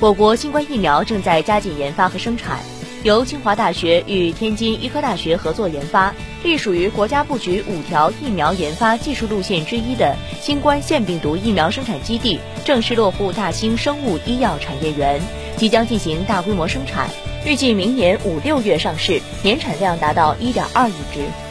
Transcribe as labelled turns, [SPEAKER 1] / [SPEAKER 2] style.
[SPEAKER 1] 我国新冠疫苗正在加紧研发和生产由清华大学与天津医科大学合作研发隶属于国家布局五条疫苗研发技术路线之一的新冠腺病毒疫苗生产基地正式落户大兴生物医药产业园即将进行大规模生产预计明年五六月上市年产量达到一点二亿只。